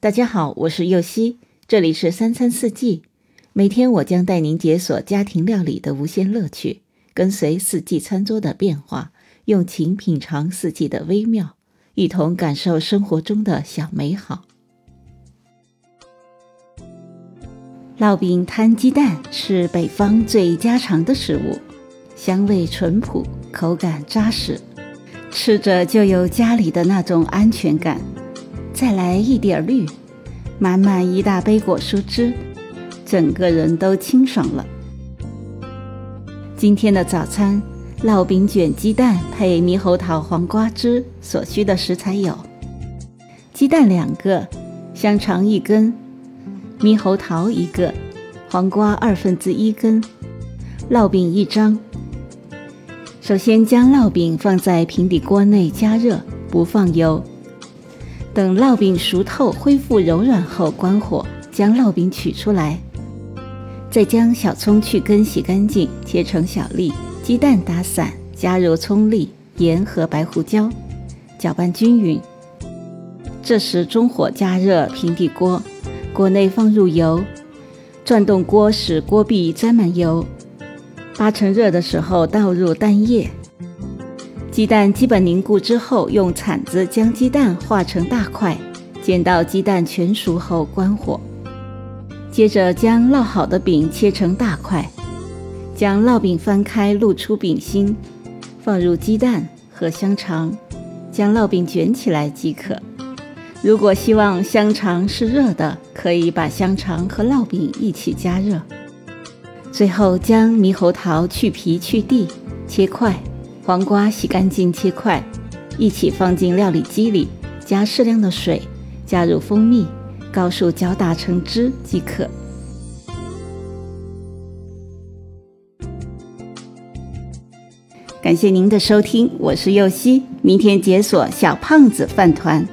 大家好，我是右希，这里是三餐四季。每天我将带您解锁家庭料理的无限乐趣，跟随四季餐桌的变化，用情品尝四季的微妙，一同感受生活中的小美好。烙饼摊鸡蛋是北方最家常的食物，香味淳朴，口感扎实，吃着就有家里的那种安全感。再来一点绿，满满一大杯果蔬汁，整个人都清爽了。今天的早餐，烙饼卷鸡蛋配猕猴桃黄瓜汁，所需的食材有：鸡蛋两个，香肠一根，猕猴桃一个，黄瓜二分之一根，烙饼一张。首先将烙饼放在平底锅内加热，不放油。等烙饼熟透、恢复柔软后，关火，将烙饼取出来。再将小葱去根、洗干净，切成小粒；鸡蛋打散，加入葱粒、盐和白胡椒，搅拌均匀。这时中火加热平底锅，锅内放入油，转动锅使锅壁沾满油。八成热的时候倒入蛋液。鸡蛋基本凝固之后，用铲子将鸡蛋化成大块，煎到鸡蛋全熟后关火。接着将烙好的饼切成大块，将烙饼翻开，露出饼心，放入鸡蛋和香肠，将烙饼卷起来即可。如果希望香肠是热的，可以把香肠和烙饼一起加热。最后将猕猴桃去皮去蒂，切块。黄瓜洗干净切块，一起放进料理机里，加适量的水，加入蜂蜜，高速搅打成汁即可。感谢您的收听，我是右希，明天解锁小胖子饭团。